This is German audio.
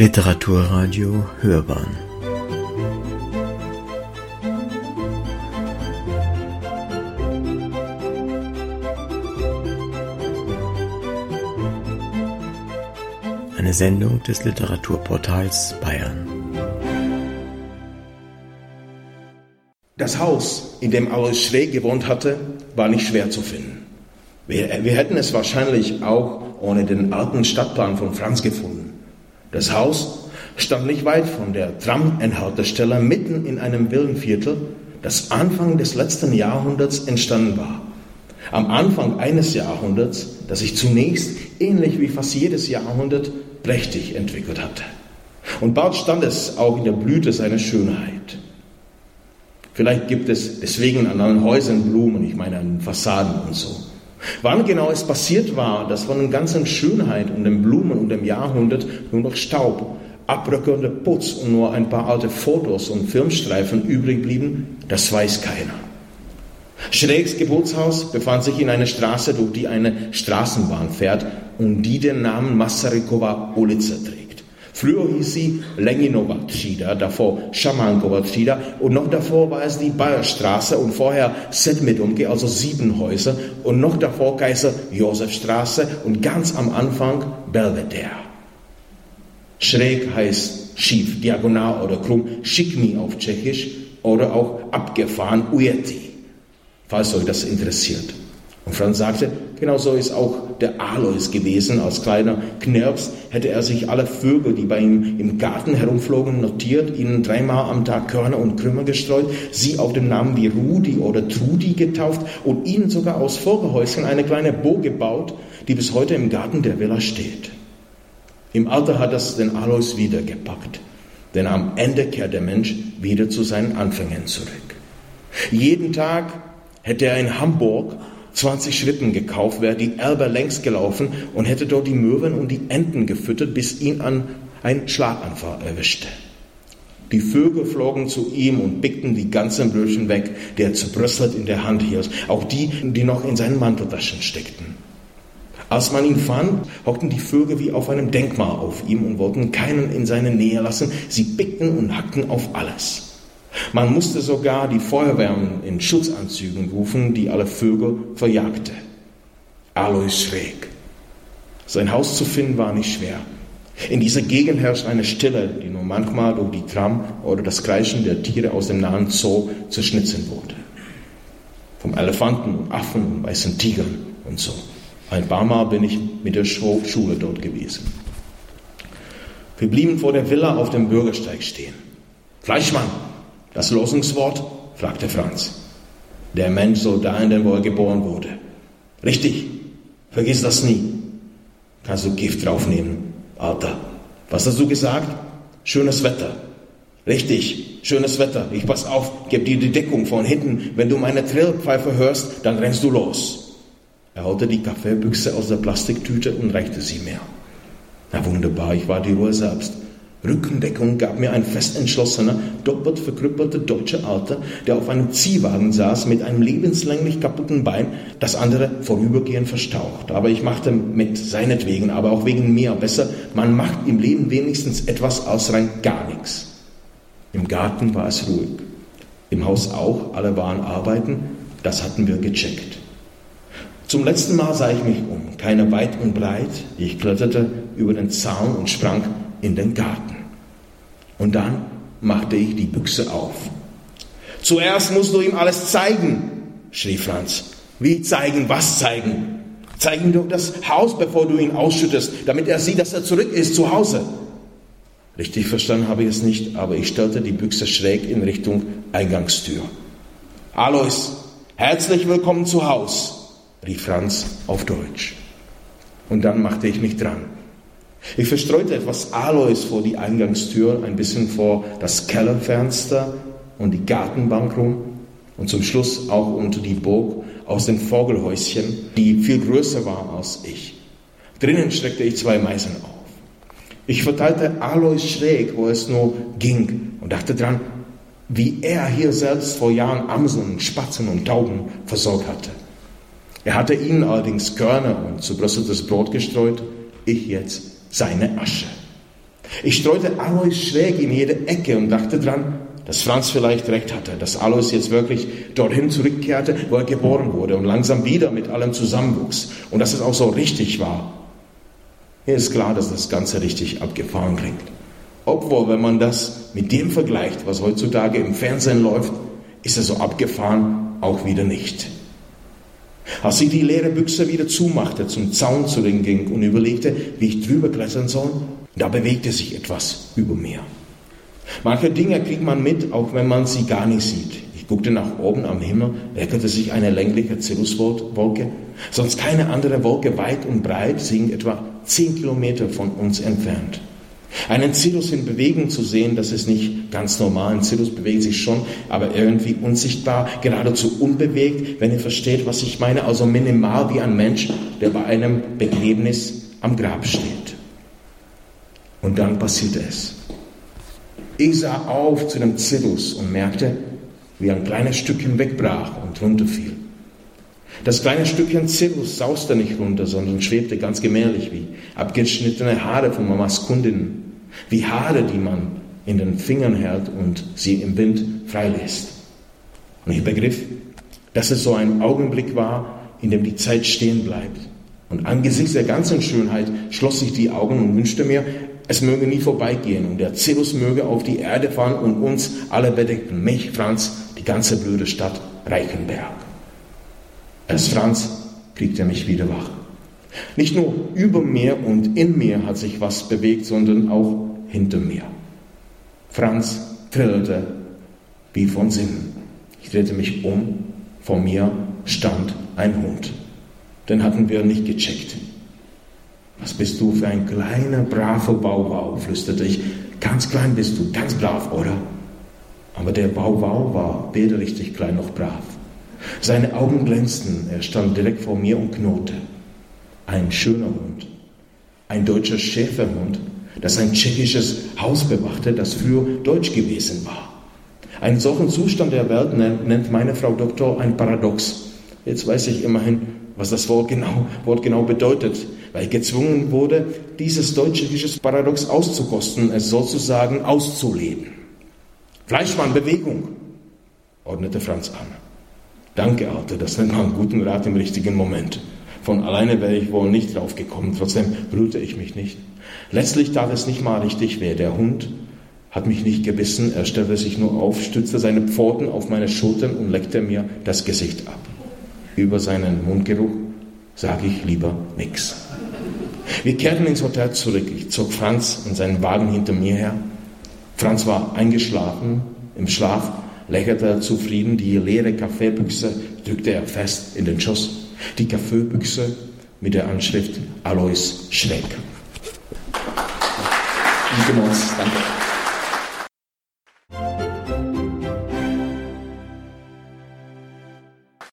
Literaturradio Hörbahn Eine Sendung des Literaturportals Bayern. Das Haus, in dem Alois Schräg gewohnt hatte, war nicht schwer zu finden. Wir, wir hätten es wahrscheinlich auch ohne den alten Stadtplan von Franz gefunden. Das Haus stand nicht weit von der Tram-Endhaltestelle mitten in einem Villenviertel, das Anfang des letzten Jahrhunderts entstanden war. Am Anfang eines Jahrhunderts, das sich zunächst, ähnlich wie fast jedes Jahrhundert, prächtig entwickelt hatte. Und bald stand es auch in der Blüte seiner Schönheit. Vielleicht gibt es deswegen an allen Häusern Blumen, ich meine an Fassaden und so. Wann genau es passiert war, dass von der ganzen Schönheit und den Blumen und dem Jahrhundert nur noch Staub, abbröckelnder Putz und nur ein paar alte Fotos und Filmstreifen übrig blieben, das weiß keiner. Schrägs Geburtshaus befand sich in einer Straße, durch die eine Straßenbahn fährt und die den Namen Masarykova Ulica trägt. Früher hieß sie Leninova Trida, davor Schamankova Trida und noch davor war es die Bayerstraße und vorher Sedmedumke, also sieben Häuser und noch davor Kaiser Josefstraße und ganz am Anfang Belvedere. Schräg heißt schief, diagonal oder krumm, Schikmi auf Tschechisch oder auch abgefahren Ueti, falls euch das interessiert. Und Franz sagte, genau so ist auch der Alois gewesen. Als kleiner Knirps hätte er sich alle Vögel, die bei ihm im Garten herumflogen, notiert, ihnen dreimal am Tag Körner und Krümmer gestreut, sie auf den Namen wie Rudi oder Trudi getauft und ihnen sogar aus Vogelhäuschen eine kleine Burg gebaut, die bis heute im Garten der Villa steht. Im Alter hat das den Alois wieder gepackt, denn am Ende kehrt der Mensch wieder zu seinen Anfängen zurück. Jeden Tag hätte er in Hamburg 20 Schritten gekauft, wäre die Elbe längs gelaufen und hätte dort die Möwen und die Enten gefüttert, bis ihn an ein Schlaganfall erwischte. Die Vögel flogen zu ihm und pickten die ganzen Brötchen weg, die er zerbröselt in der Hand hielt, auch die, die noch in seinen Manteltaschen steckten. Als man ihn fand, hockten die Vögel wie auf einem Denkmal auf ihm und wollten keinen in seine Nähe lassen. Sie pickten und hackten auf alles. Man musste sogar die Feuerwehren in Schutzanzügen rufen, die alle Vögel verjagte. Alois schräg. Sein Haus zu finden war nicht schwer. In dieser Gegend herrscht eine Stille, die nur manchmal durch die Tram oder das Kreischen der Tiere aus dem nahen Zoo zerschnitten wurde. Vom Elefanten und Affen und weißen Tigern und so. Ein paar Mal bin ich mit der Schule dort gewesen. Wir blieben vor der Villa auf dem Bürgersteig stehen. Fleischmann, das Losungswort? fragte Franz. Der Mensch soll da enden, wo er geboren wurde. Richtig, vergiss das nie. Kannst du Gift draufnehmen, Alter. Was hast du gesagt? Schönes Wetter. Richtig, schönes Wetter. Ich pass auf, geb dir die Deckung von hinten. Wenn du meine Trillpfeife hörst, dann rennst du los. Er holte die Kaffeebüchse aus der Plastiktüte und reichte sie mir. Na wunderbar, ich war die Ruhe selbst. Rückendeckung gab mir ein festentschlossener, doppelt verkrüppelter deutscher Alter, der auf einem Ziehwagen saß mit einem lebenslänglich kaputten Bein, das andere vorübergehend verstaucht. Aber ich machte mit seinetwegen, aber auch wegen mir besser, man macht im Leben wenigstens etwas aus rein gar nichts. Im Garten war es ruhig. Im Haus auch, alle waren arbeiten, das hatten wir gecheckt. Zum letzten Mal sah ich mich um, keiner weit und breit. Ich kletterte über den Zaun und sprang in den Garten. Und dann machte ich die Büchse auf. Zuerst musst du ihm alles zeigen, schrie Franz. Wie zeigen? Was zeigen? Zeig ihm doch das Haus, bevor du ihn ausschüttest, damit er sieht, dass er zurück ist zu Hause. Richtig verstanden habe ich es nicht, aber ich stellte die Büchse schräg in Richtung Eingangstür. Alois, herzlich willkommen zu Haus, rief Franz auf Deutsch. Und dann machte ich mich dran. Ich verstreute etwas Alois vor die Eingangstür, ein bisschen vor das Kellerfenster und die Gartenbank rum und zum Schluss auch unter die Burg aus den Vogelhäuschen, die viel größer war als ich. Drinnen streckte ich zwei Meisen auf. Ich verteilte Alois schräg, wo es nur ging und dachte dran, wie er hier selbst vor Jahren Amseln, Spatzen und Tauben versorgt hatte. Er hatte ihnen allerdings Körner und zerbröseltes Brot gestreut, ich jetzt seine Asche. Ich streute Alois schräg in jede Ecke und dachte dran, dass Franz vielleicht recht hatte, dass Alois jetzt wirklich dorthin zurückkehrte, wo er geboren wurde und langsam wieder mit allem zusammenwuchs und dass es auch so richtig war. Mir ist klar, dass das Ganze richtig abgefahren klingt. Obwohl, wenn man das mit dem vergleicht, was heutzutage im Fernsehen läuft, ist es so abgefahren auch wieder nicht. Als sie die leere Büchse wieder zumachte, zum Zaun zurückging und überlegte, wie ich drüber klettern soll, da bewegte sich etwas über mir. Manche Dinge kriegt man mit, auch wenn man sie gar nicht sieht. Ich guckte nach oben am Himmel, leckerte sich eine längliche Cirruswolke, sonst keine andere Wolke weit und breit, sie etwa zehn Kilometer von uns entfernt. Einen Cirrus in Bewegung zu sehen, das ist nicht ganz normal. Ein Cirrus bewegt sich schon, aber irgendwie unsichtbar, geradezu unbewegt, wenn ihr versteht, was ich meine. Also minimal wie ein Mensch, der bei einem Begräbnis am Grab steht. Und dann passierte es. Ich sah auf zu dem Cirrus und merkte, wie ein kleines Stückchen wegbrach und runterfiel. Das kleine Stückchen Cirrus sauste nicht runter, sondern schwebte ganz gemächlich wie abgeschnittene Haare von Mamas Kundinnen, wie Haare, die man in den Fingern hält und sie im Wind freilässt. Und ich begriff, dass es so ein Augenblick war, in dem die Zeit stehen bleibt. Und angesichts der ganzen Schönheit schloss ich die Augen und wünschte mir, es möge nie vorbeigehen und der Cirrus möge auf die Erde fahren und uns alle bedecken, mich, Franz, die ganze blöde Stadt Reichenberg. Erst Franz kriegte mich wieder wach. Nicht nur über mir und in mir hat sich was bewegt, sondern auch hinter mir. Franz trillte wie von Sinnen. Ich drehte mich um, vor mir stand ein Hund. Den hatten wir nicht gecheckt. Was bist du für ein kleiner, braver Bauwau, flüsterte ich. Ganz klein bist du, ganz brav, oder? Aber der Bauwau war weder richtig klein noch brav. Seine Augen glänzten, er stand direkt vor mir und knurrte. Ein schöner Hund, ein deutscher Schäferhund, das ein tschechisches Haus bewachte, das früher deutsch gewesen war. Einen solchen Zustand der Welt nennt meine Frau Doktor ein Paradox. Jetzt weiß ich immerhin, was das Wort genau, Wort genau bedeutet, weil ich gezwungen wurde, dieses deutsch-tschechisches Paradox auszukosten, es sozusagen auszuleben. Fleischmann, Bewegung, ordnete Franz an. Danke, Alter, das nennt man guten Rat im richtigen Moment. Von alleine wäre ich wohl nicht drauf gekommen, trotzdem brühte ich mich nicht. Letztlich tat es nicht mal richtig weh. Der Hund hat mich nicht gebissen, er stellte sich nur auf, stützte seine Pfoten auf meine Schultern und leckte mir das Gesicht ab. Über seinen Mundgeruch sage ich lieber nichts. Wir kehrten ins Hotel zurück. Ich zog Franz in seinen Wagen hinter mir her. Franz war eingeschlafen im Schlaf lächelte er zufrieden, die leere Kaffeebüchse drückte er fest in den Schoß. Die Kaffeebüchse mit der Anschrift Alois Schreck. Danke.